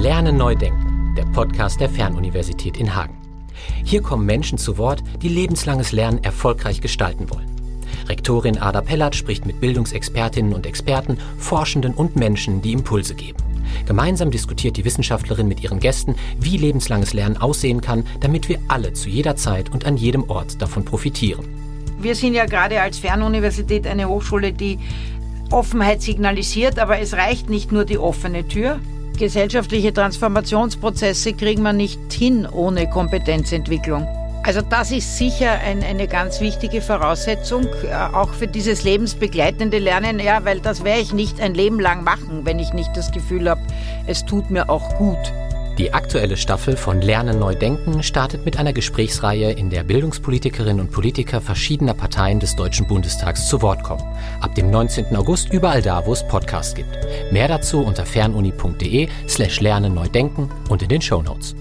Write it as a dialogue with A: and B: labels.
A: Lernen neu denken, der Podcast der Fernuniversität in Hagen. Hier kommen Menschen zu Wort, die lebenslanges Lernen erfolgreich gestalten wollen. Rektorin Ada Pellert spricht mit Bildungsexpertinnen und Experten, Forschenden und Menschen, die Impulse geben. Gemeinsam diskutiert die Wissenschaftlerin mit ihren Gästen, wie lebenslanges Lernen aussehen kann, damit wir alle zu jeder Zeit und an jedem Ort davon profitieren.
B: Wir sind ja gerade als Fernuniversität eine Hochschule, die Offenheit signalisiert, aber es reicht nicht nur die offene Tür. Gesellschaftliche Transformationsprozesse kriegen wir nicht hin ohne Kompetenzentwicklung. Also das ist sicher ein, eine ganz wichtige Voraussetzung, äh, auch für dieses lebensbegleitende Lernen, ja, weil das werde ich nicht ein Leben lang machen, wenn ich nicht das Gefühl habe, es tut mir auch gut.
A: Die aktuelle Staffel von Lernen neu denken startet mit einer Gesprächsreihe, in der Bildungspolitikerinnen und Politiker verschiedener Parteien des Deutschen Bundestags zu Wort kommen. Ab dem 19. August überall da, wo es Podcasts gibt. Mehr dazu unter fernuni.de slash lernen neu denken und in den Shownotes.